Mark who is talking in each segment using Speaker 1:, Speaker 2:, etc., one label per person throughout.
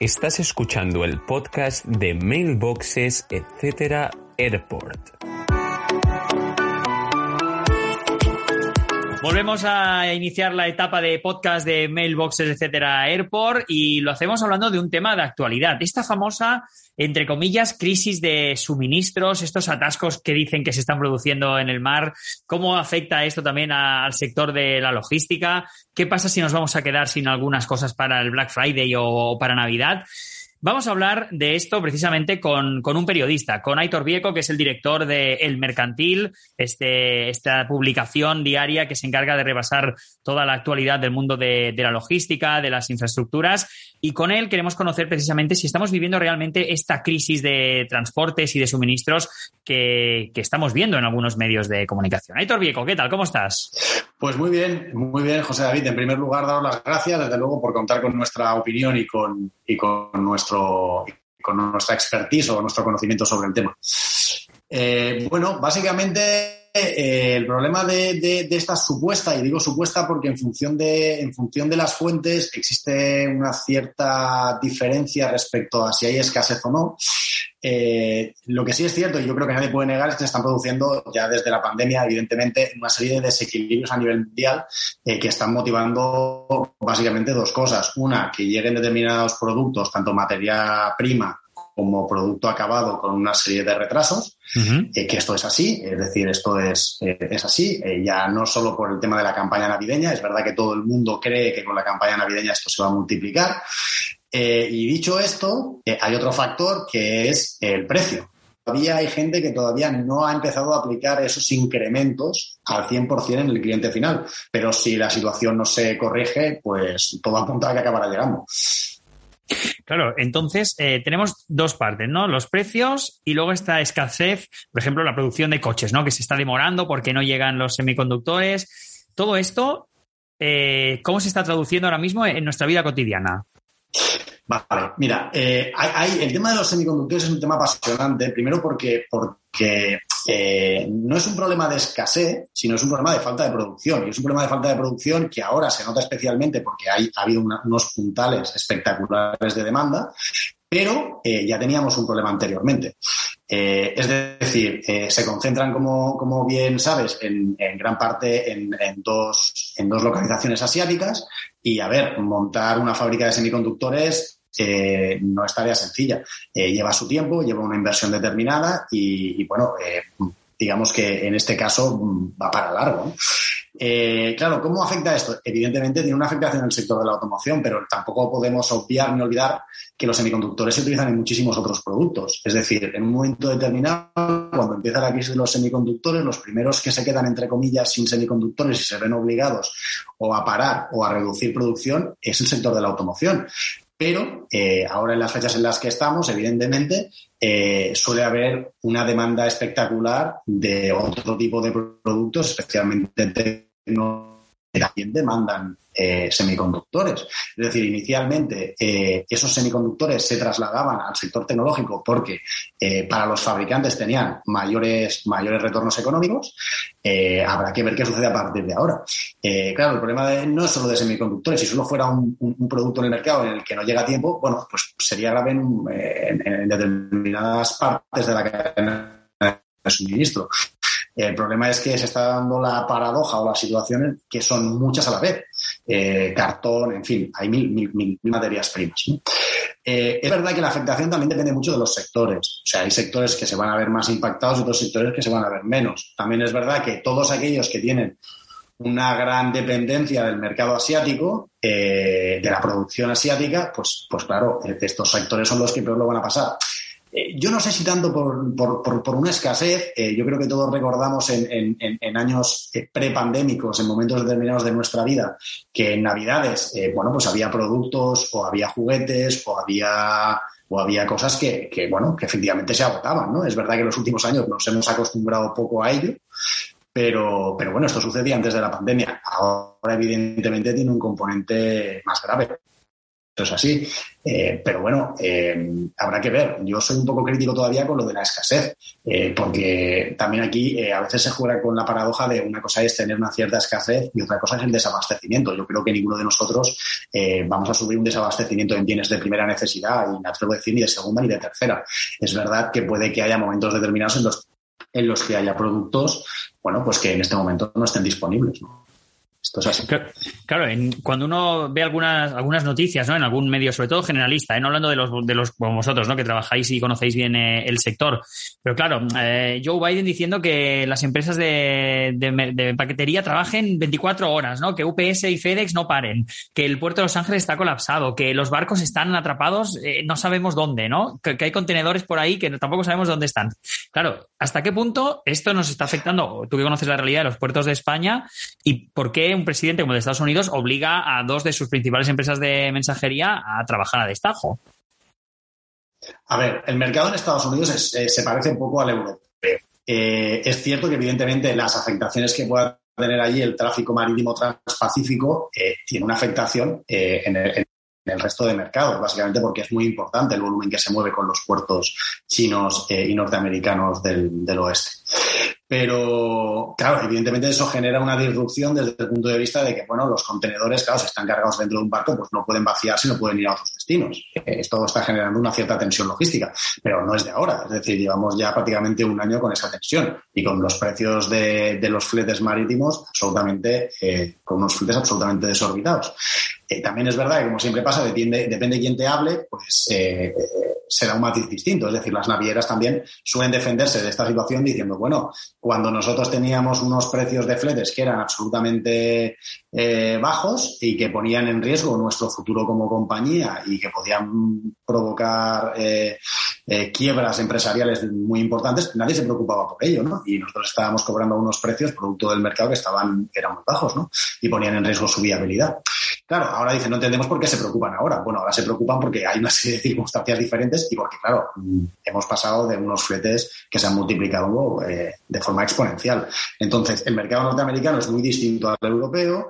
Speaker 1: Estás escuchando el podcast de Mailboxes, etc. Airport.
Speaker 2: Volvemos a iniciar la etapa de podcast de Mailboxes, etcétera, Airport, y lo hacemos hablando de un tema de actualidad. Esta famosa, entre comillas, crisis de suministros, estos atascos que dicen que se están produciendo en el mar, ¿cómo afecta esto también al sector de la logística? ¿Qué pasa si nos vamos a quedar sin algunas cosas para el Black Friday o para Navidad? Vamos a hablar de esto precisamente con, un periodista, con Aitor Vieco, que es el director de El Mercantil, este, esta publicación diaria que se encarga de repasar toda la actualidad del mundo de, la logística, de las infraestructuras. Y con él queremos conocer precisamente si estamos viviendo realmente esta crisis de transportes y de suministros que, que estamos viendo en algunos medios de comunicación. Aitor Vieco, ¿qué tal? ¿Cómo estás?
Speaker 3: Pues muy bien, muy bien, José David. En primer lugar, daros las gracias, desde luego, por contar con nuestra opinión y con, y con, nuestro, con nuestra expertise o nuestro conocimiento sobre el tema. Eh, bueno, básicamente eh, el problema de, esta supuesta, y digo supuesta porque en función, de, en función de las fuentes existe una cierta diferencia respecto a si hay escasez o no. Eh, lo que sí es cierto, y yo creo que nadie puede negar, es que se están produciendo ya desde la pandemia, evidentemente, una serie de desequilibrios a nivel mundial que están motivando básicamente dos cosas. Una, que lleguen determinados productos, tanto materia prima como producto acabado con una serie de retrasos, eh, que esto es así, es decir, esto es, eh, es así, eh, ya no solo por el tema de la campaña navideña, es verdad que todo el mundo cree que con la campaña navideña esto se va a multiplicar. Y dicho esto, hay otro factor que es el precio. Todavía hay gente que todavía no ha empezado a aplicar esos incrementos al 100% en el cliente final, pero si la situación no se corrige, pues todo apunta a que acabará llegando.
Speaker 2: Claro, entonces eh, tenemos dos partes, ¿no? Los precios y luego esta escasez, por ejemplo, la producción de coches, ¿no? Que se está demorando porque no llegan los semiconductores. Todo esto, eh, ¿cómo se está traduciendo ahora mismo en nuestra vida cotidiana?
Speaker 3: Vale, mira, eh, hay, el tema de los semiconductores es un tema apasionante, primero porque, porque eh, no es un problema de escasez, sino es un problema de falta de producción. Y es un problema de falta de producción que ahora se nota especialmente porque hay, ha habido unos puntales espectaculares de demanda, pero eh, ya teníamos un problema anteriormente. Eh, es decir, se concentran, como, como, bien sabes, en, gran parte en, dos, en dos localizaciones asiáticas y, a ver, montar una fábrica de semiconductores eh, no es tarea sencilla. Eh, lleva su tiempo, lleva una inversión determinada y, bueno, eh, digamos que en este caso mm, va para largo. claro, ¿cómo afecta esto? Evidentemente tiene una afectación en el sector de la automoción, pero tampoco podemos obviar ni olvidar que los semiconductores se utilizan en muchísimos otros productos. Es decir, en un momento determinado, cuando empieza la crisis de los semiconductores, los primeros que se quedan, entre comillas, sin semiconductores y se ven obligados o a parar o a reducir producción es el sector de la automoción. Pero eh, ahora en las fechas en las que estamos, evidentemente, eh, suele haber una demanda espectacular de otro tipo de productos, especialmente que también demandan eh, semiconductores. Es decir, inicialmente eh, esos semiconductores se trasladaban al sector tecnológico porque eh, para los fabricantes tenían mayores, mayores retornos económicos. habrá que ver qué sucede a partir de ahora. claro, el problema no es solo de semiconductores. Si solo fuera un, producto en el mercado en el que no llega a tiempo, bueno, pues sería grave en determinadas partes de la cadena de suministro. El problema es que se está dando la paradoja o las situaciones que son muchas a la vez. Eh, cartón, en fin, hay mil, materias primas. Eh, es verdad que la afectación también depende mucho de los sectores. O sea, hay sectores que se van a ver más impactados y otros sectores que se van a ver menos. También es verdad que todos aquellos que tienen una gran dependencia del mercado asiático, eh, de la producción asiática, pues, pues claro, estos sectores son los que peor lo van a pasar. Eh, yo no sé si tanto por, por, por, una escasez, eh, yo creo que todos recordamos en, en, años eh, prepandémicos, en momentos determinados de nuestra vida, que en Navidades, bueno, pues había productos o había juguetes o había o había cosas que, que, bueno, que efectivamente se agotaban, ¿no? Es verdad que en los últimos años nos hemos acostumbrado poco a ello, pero, pero bueno, esto sucedía antes de la pandemia. Ahora, evidentemente, tiene un componente más grave. Es así. Eh, pero bueno, eh, habrá que ver. Yo soy un poco crítico todavía con lo de la escasez, eh, porque también aquí a veces se juega con la paradoja de una cosa es tener una cierta escasez y otra cosa es el desabastecimiento. Yo creo que ninguno de nosotros vamos a subir un desabastecimiento en bienes de primera necesidad y no atrevo a decir ni de segunda ni de tercera. Es verdad que puede que haya momentos determinados en los, en los que haya productos, bueno, pues que en este momento no estén disponibles.
Speaker 2: Claro, cuando uno ve algunas, algunas noticias, ¿no? En algún medio, sobre todo generalista, ¿eh? no hablando de los, de los como vosotros, ¿no? Que trabajáis y conocéis bien eh, el sector. Pero claro, eh, Joe Biden diciendo que las empresas de, de, paquetería trabajen 24 horas, ¿no? Que UPS y FedEx no paren, que el puerto de Los Ángeles está colapsado, que los barcos están atrapados, no sabemos dónde, ¿no? Que, que, hay contenedores por ahí que tampoco sabemos dónde están. Claro, ¿hasta qué punto esto nos está afectando? Tú que conoces la realidad de los puertos de España y por qué un presidente como de Estados Unidos obliga a dos de sus principales empresas de mensajería a trabajar a destajo.
Speaker 3: A ver, el mercado en Estados Unidos eh, se parece un poco al europeo. Eh, es cierto que evidentemente las afectaciones que pueda tener allí el tráfico marítimo transpacífico eh, tiene una afectación en el, resto de mercados, básicamente porque es muy importante el volumen que se mueve con los puertos chinos y norteamericanos del oeste. Pero, claro, evidentemente eso genera una disrupción desde el punto de vista de que, bueno, los contenedores, claro, si están cargados dentro de un barco, pues no pueden vaciarse, no pueden ir a otros destinos. Esto está generando una cierta tensión logística, pero no es de ahora. Es decir, llevamos ya prácticamente un año con esa tensión y con los precios de, los fletes marítimos absolutamente, eh, con unos fletes absolutamente desorbitados. Eh, también es verdad que, como siempre pasa, depende, depende de quién te hable, pues eh, será un matiz distinto. Es decir, las navieras también suelen defenderse de esta situación diciendo, bueno, cuando nosotros teníamos unos precios de fletes que eran absolutamente eh, bajos y que ponían en riesgo nuestro futuro como compañía y que podían provocar eh, quiebras empresariales muy importantes, nadie se preocupaba por ello, ¿no? Y nosotros estábamos cobrando unos precios producto del mercado que estaban, eran muy bajos, ¿no? Y ponían en riesgo su viabilidad. Claro, ahora dicen, no entendemos por qué se preocupan ahora. Bueno, ahora se preocupan porque hay una serie de circunstancias diferentes y porque, claro, hemos pasado de unos fletes que se han multiplicado eh, de forma exponencial. Entonces, el mercado norteamericano es muy distinto al europeo.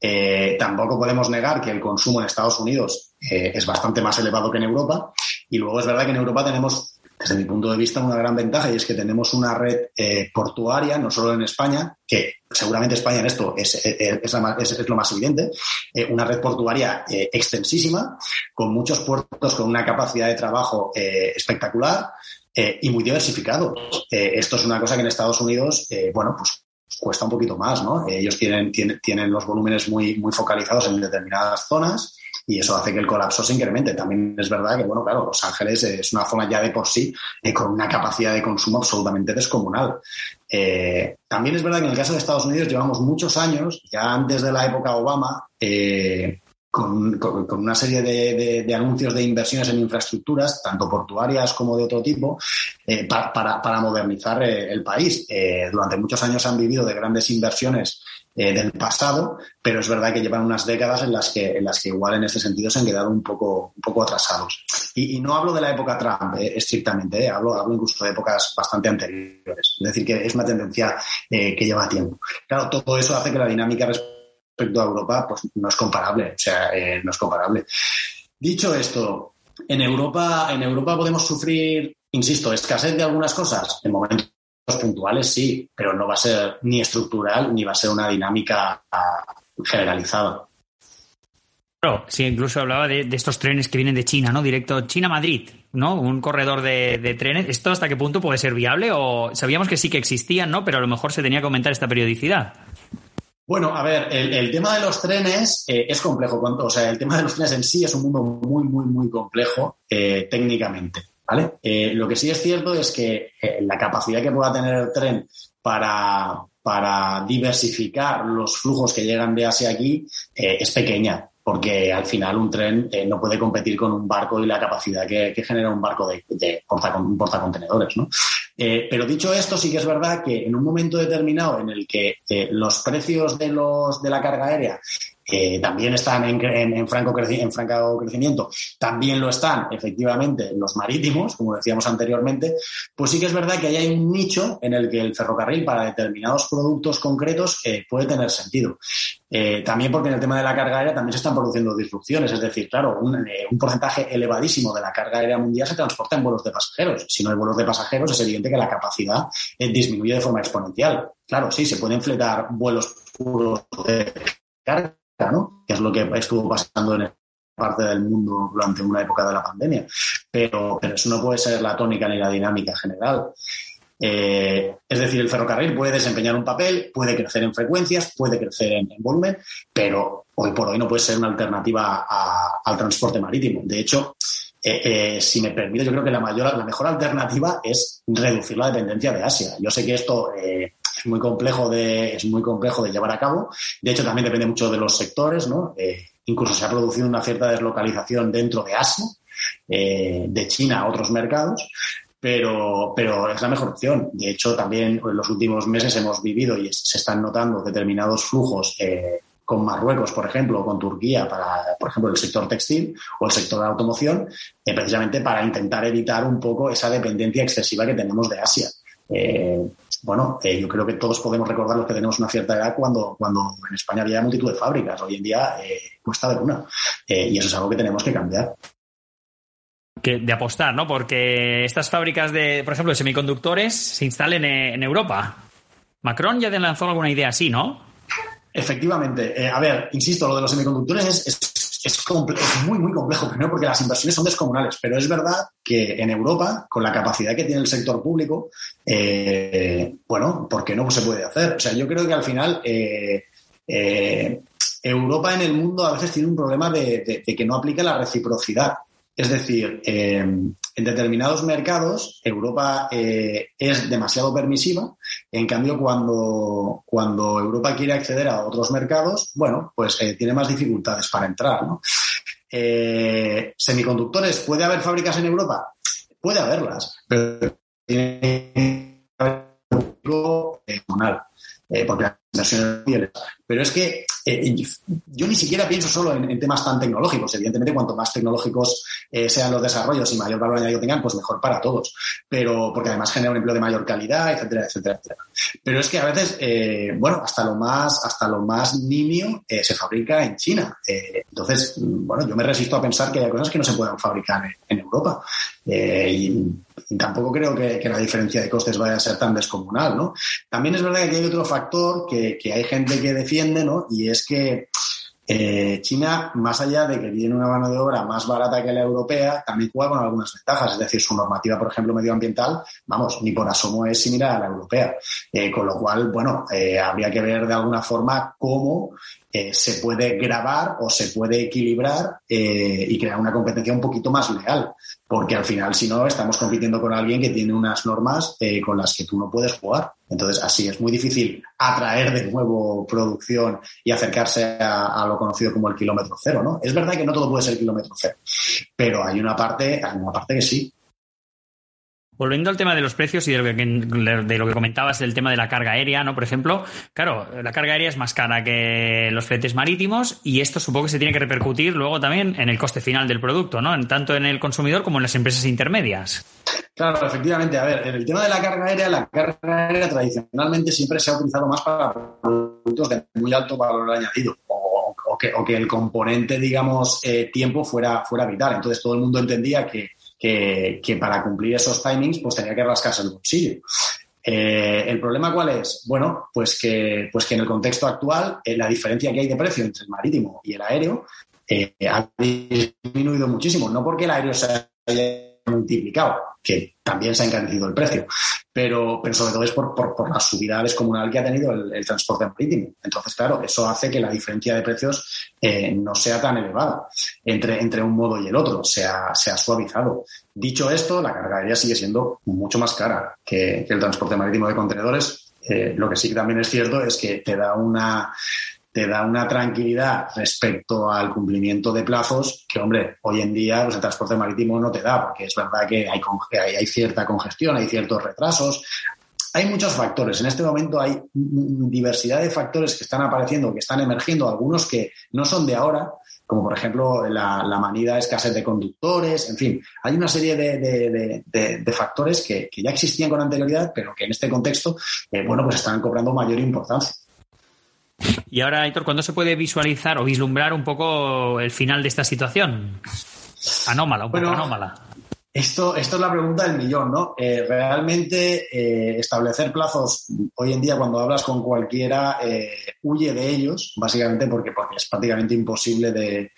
Speaker 3: Eh, tampoco podemos negar que el consumo en Estados Unidos eh, es bastante más elevado que en Europa. Y luego es verdad que en Europa tenemos desde mi punto de vista, una gran ventaja y es que tenemos una red eh, portuaria, no solo en España, que seguramente España en esto es, es, lo más evidente, eh, una red portuaria eh, extensísima, con muchos puertos con una capacidad de trabajo espectacular y muy diversificado. esto es una cosa que en Estados Unidos, bueno, pues cuesta un poquito más, ¿no? Ellos tienen, tienen, tienen los volúmenes muy, muy focalizados en determinadas zonas y eso hace que el colapso se incremente. También es verdad que, bueno, claro, Los Ángeles es una zona ya de por sí eh, con una capacidad de consumo absolutamente descomunal. Eh, también es verdad que en el caso de Estados Unidos llevamos muchos años, ya antes de la época Obama, eh, con, una serie de, anuncios de inversiones en infraestructuras, tanto portuarias como de otro tipo, para, modernizar el país. durante muchos años han vivido de grandes inversiones eh, del pasado, pero es verdad que llevan unas décadas en las que, en las que igual en este sentido se han quedado un poco, un poco atrasados. Y, no hablo de la época Trump eh, estrictamente, eh, hablo, hablo incluso de épocas bastante anteriores. Es decir, que es una tendencia que lleva tiempo. Claro, todo eso hace que la dinámica respecto a Europa pues, no es comparable, o sea, no es comparable. Dicho esto, en Europa, en Europa podemos sufrir, insisto, escasez de algunas cosas en momentos puntuales sí, pero no va a ser ni estructural ni va a ser una dinámica ah, generalizada.
Speaker 2: Claro, sí, incluso hablaba de, estos trenes que vienen de China, ¿no? Directo China-Madrid, ¿no? Un corredor de, trenes. ¿Esto hasta qué punto puede ser viable? O sabíamos que sí que existían, ¿no? Pero a lo mejor se tenía que aumentar esta periodicidad.
Speaker 3: Bueno, a ver, el, tema de los trenes eh, es complejo. O sea, el tema de los trenes en sí es un mundo muy, muy, muy complejo eh, técnicamente. ¿vale? Eh, lo que sí es cierto es que la capacidad que pueda tener el tren para, para diversificar los flujos que llegan de Asia aquí es pequeña, porque al final un tren no puede competir con un barco y la capacidad que, genera un barco de, de portacontenedores. ¿no? pero dicho esto, sí que es verdad que en un momento determinado en el que los precios de, los, de la carga aérea eh, también están en, franco en franco crecimiento, también lo están efectivamente los marítimos, como decíamos anteriormente, pues sí que es verdad que hay un nicho en el que el ferrocarril para determinados productos concretos eh, puede tener sentido. Eh, también porque en el tema de la carga aérea también se están produciendo disrupciones, es decir, claro, un, porcentaje elevadísimo de la carga aérea mundial se transporta en vuelos de pasajeros. Si no hay vuelos de pasajeros, es evidente que la capacidad disminuye de forma exponencial. Claro, sí, se pueden fletar vuelos puros de carga, que es lo que estuvo pasando en parte del mundo durante una época de la pandemia. Pero, pero eso no puede ser la tónica ni la dinámica general. Eh, es decir, el ferrocarril puede desempeñar un papel, puede crecer en frecuencias, puede crecer en, volumen, pero hoy por hoy no puede ser una alternativa al transporte marítimo. De hecho, eh, eh, si me permite, yo creo que la, mayor, la mejor alternativa es reducir la dependencia de Asia. Yo sé que esto muy complejo de, es muy complejo de llevar a cabo. De hecho, también depende mucho de los sectores, ¿no? Eh, incluso se ha producido una cierta deslocalización dentro de Asia, eh, de China a otros mercados. Pero, pero es la mejor opción. De hecho, también en los últimos meses hemos vivido y se están notando determinados flujos eh, con Marruecos, por ejemplo, o con Turquía para, por ejemplo, el sector textil o el sector de automoción, precisamente para intentar evitar un poco esa dependencia excesiva que tenemos de Asia. Eh, bueno, eh, yo creo que todos podemos recordar los que tenemos una cierta edad cuando, cuando en España había multitud de fábricas. Hoy en día eh, cuesta de una. Y eso es algo que tenemos que cambiar.
Speaker 2: Que, de apostar, ¿no? Porque estas fábricas de, por ejemplo, de semiconductores se instalen en, Europa. Macron ya lanzó alguna idea así, ¿no?
Speaker 3: Efectivamente. a ver, insisto, lo de los semiconductores es es, muy, muy complejo. Primero porque las inversiones son descomunales, pero es verdad que en Europa, con la capacidad que tiene el sector público, eh, bueno, ¿por qué no se puede hacer? O sea, yo creo que al final eh, eh, Europa en el mundo a veces tiene un problema de, que no aplica la reciprocidad. Es decir, en determinados mercados Europa eh, es demasiado permisiva, en cambio cuando, cuando Europa quiere acceder a otros mercados, bueno, pues eh, tiene más dificultades para entrar. Eh, semiconductores, ¿puede haber fábricas en Europa? Puede haberlas, pero tiene que haber porque las inversiones pero es que yo ni siquiera pienso solo en, temas tan tecnológicos. Evidentemente, cuanto más tecnológicos eh, sean los desarrollos y mayor valor añadido tengan, pues mejor para todos. Pero porque además genera un empleo de mayor calidad, etcétera, etcétera, etcétera. Pero es que a veces, eh, bueno, hasta lo más, hasta lo más nimio se fabrica en China. entonces, bueno, yo me resisto a pensar que hay cosas que no se puedan fabricar en, Europa. Y, tampoco creo que, la diferencia de costes vaya a ser tan descomunal, ¿no? También es verdad que hay otro factor que, hay gente que defiende y es que eh, China, más allá de que tiene una mano de obra más barata que la europea, también juega con algunas ventajas. Es decir, su normativa, por ejemplo, medioambiental, vamos, ni por asomo es similar a la europea. Eh, con lo cual, bueno, eh, habría que ver de alguna forma cómo se puede grabar o se puede equilibrar y crear una competencia un poquito más leal porque al final, si no, estamos compitiendo con alguien que tiene unas normas eh, con las que tú no puedes jugar. Entonces, así es muy difícil atraer de nuevo producción y acercarse a, lo conocido como el kilómetro cero, ¿no? Es verdad que no todo puede ser kilómetro cero, pero hay una parte, hay una parte que sí.
Speaker 2: Volviendo al tema de los precios y de lo, que, de lo que comentabas del tema de la carga aérea, ¿no? Por ejemplo, claro, la carga aérea es más cara que los fletes marítimos y esto supongo que se tiene que repercutir luego también en el coste final del producto, ¿no? Tanto en el consumidor como en las empresas intermedias.
Speaker 3: Claro, efectivamente. A ver, en el tema de la carga aérea, la carga aérea tradicionalmente siempre se ha utilizado más para productos de muy alto valor añadido o, que, el componente, digamos, eh, tiempo fuera, fuera vital. Entonces todo el mundo entendía que que, para cumplir esos timings pues tenía que rascarse el bolsillo. Eh, ¿El problema cuál es? Bueno, pues que, pues que en el contexto actual eh, la diferencia que hay de precio entre el marítimo y el aéreo ha disminuido muchísimo. No porque el aéreo se haya multiplicado, que también se ha encarecido el precio, pero, pero sobre todo es por, por, la subida descomunal que ha tenido el, transporte marítimo. Entonces, claro, eso hace que la diferencia de precios eh, no sea tan elevada entre, entre un modo y el otro, se ha, se ha suavizado. Dicho esto, la carga aérea sigue siendo mucho más cara que, el transporte marítimo de contenedores. Eh, lo que sí también es cierto es que te da una te da una tranquilidad respecto al cumplimiento de plazos que, hombre, hoy en día pues, el transporte marítimo no te da, porque es verdad que hay, hay, cierta congestión, hay ciertos retrasos, hay muchos factores. En este momento hay diversidad de factores que están apareciendo, que están emergiendo, algunos que no son de ahora, como por ejemplo la, manida escasez de conductores, en fin, hay una serie de, factores que, ya existían con anterioridad, pero que en este contexto, eh, bueno, pues están cobrando mayor importancia.
Speaker 2: Y ahora, Aitor, ¿cuándo se puede visualizar o vislumbrar un poco el final de esta situación? Anómala, un poco anómala.
Speaker 3: Esto, esto es la pregunta del millón, ¿no? Eh, realmente eh, establecer plazos hoy en día cuando hablas con cualquiera eh, huye de ellos, básicamente porque, porque es prácticamente imposible de,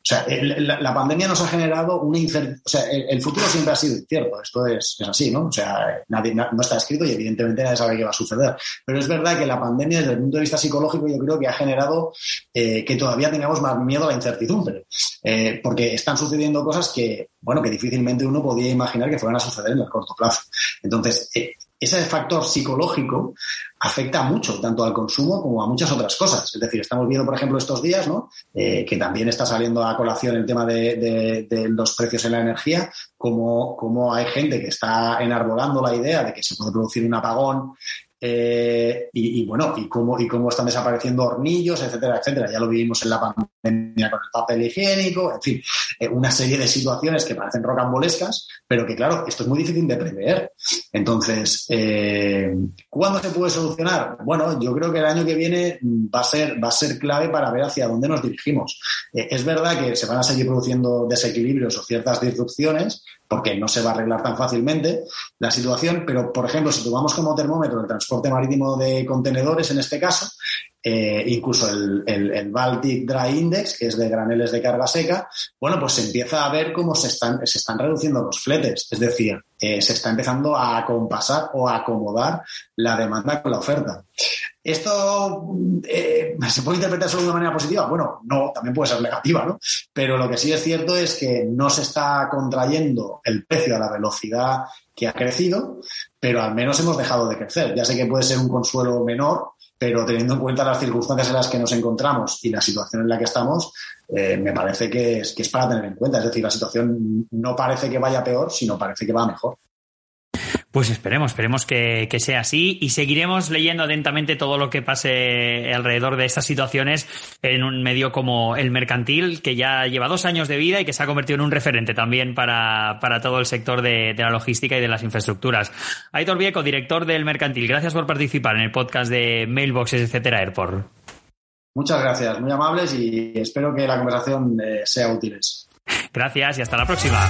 Speaker 3: o sea, la, pandemia nos ha generado una incertidumbre. O sea, el, futuro siempre ha sido incierto. Esto es, así, ¿no? O sea, nadie, no está escrito y evidentemente nadie sabe qué va a suceder. Pero es verdad que la pandemia, desde el punto de vista psicológico, yo creo que ha generado eh, que todavía tengamos más miedo a la incertidumbre. Eh, porque están sucediendo cosas que, bueno, que difícilmente uno podía imaginar que fueran a suceder en el corto plazo. Entonces, eh, ese factor psicológico afecta mucho, tanto al consumo como a muchas otras cosas. Es decir, estamos viendo, por ejemplo, estos días, ¿no? Eh, que también está saliendo a colación el tema de, los precios en la energía, como, como hay gente que está enarbolando la idea de que se puede producir un apagón eh, y, bueno, y cómo, y cómo están desapareciendo hornillos, etcétera, etcétera. Ya lo vivimos en la pandemia con el papel higiénico, en fin, eh, una serie de situaciones que parecen rocambolescas, pero que claro, esto es muy difícil de prever. Entonces, eh, ¿cuándo se puede solucionar? Bueno, yo creo que el año que viene va a ser, va a ser clave para ver hacia dónde nos dirigimos. es verdad que se van a seguir produciendo desequilibrios o ciertas disrupciones, porque no se va a arreglar tan fácilmente la situación, pero por ejemplo, si tomamos como termómetro el transporte marítimo de contenedores en este caso, eh, incluso el, el, Baltic Dry Index, que es de graneles de carga seca, bueno, pues se empieza a ver cómo se están, se están reduciendo los fletes, es decir, eh, se está empezando a acompasar o a acomodar la demanda con la oferta. ¿Esto eh, se puede interpretar solo de una manera positiva? Bueno, no, también puede ser negativa, ¿no? Pero lo que sí es cierto es que no se está contrayendo el precio a la velocidad que ha crecido, pero al menos hemos dejado de crecer. Ya sé que puede ser un consuelo menor, pero teniendo en cuenta las circunstancias en las que nos encontramos y la situación en la que estamos, eh, me parece que es, que es para tener en cuenta. Es decir, la situación no parece que vaya peor, sino parece que va mejor.
Speaker 2: Pues esperemos, esperemos que, sea así y seguiremos leyendo atentamente todo lo que pase alrededor de estas situaciones en un medio como el mercantil, que ya lleva dos años de vida y que se ha convertido en un referente también para, todo el sector de, la logística y de las infraestructuras. Aitor Vieco, director del mercantil, gracias por participar en el podcast de Mailboxes, etcétera, Airport.
Speaker 3: Muchas gracias, muy amables y espero que la conversación eh, sea útil.
Speaker 2: Gracias y hasta la próxima.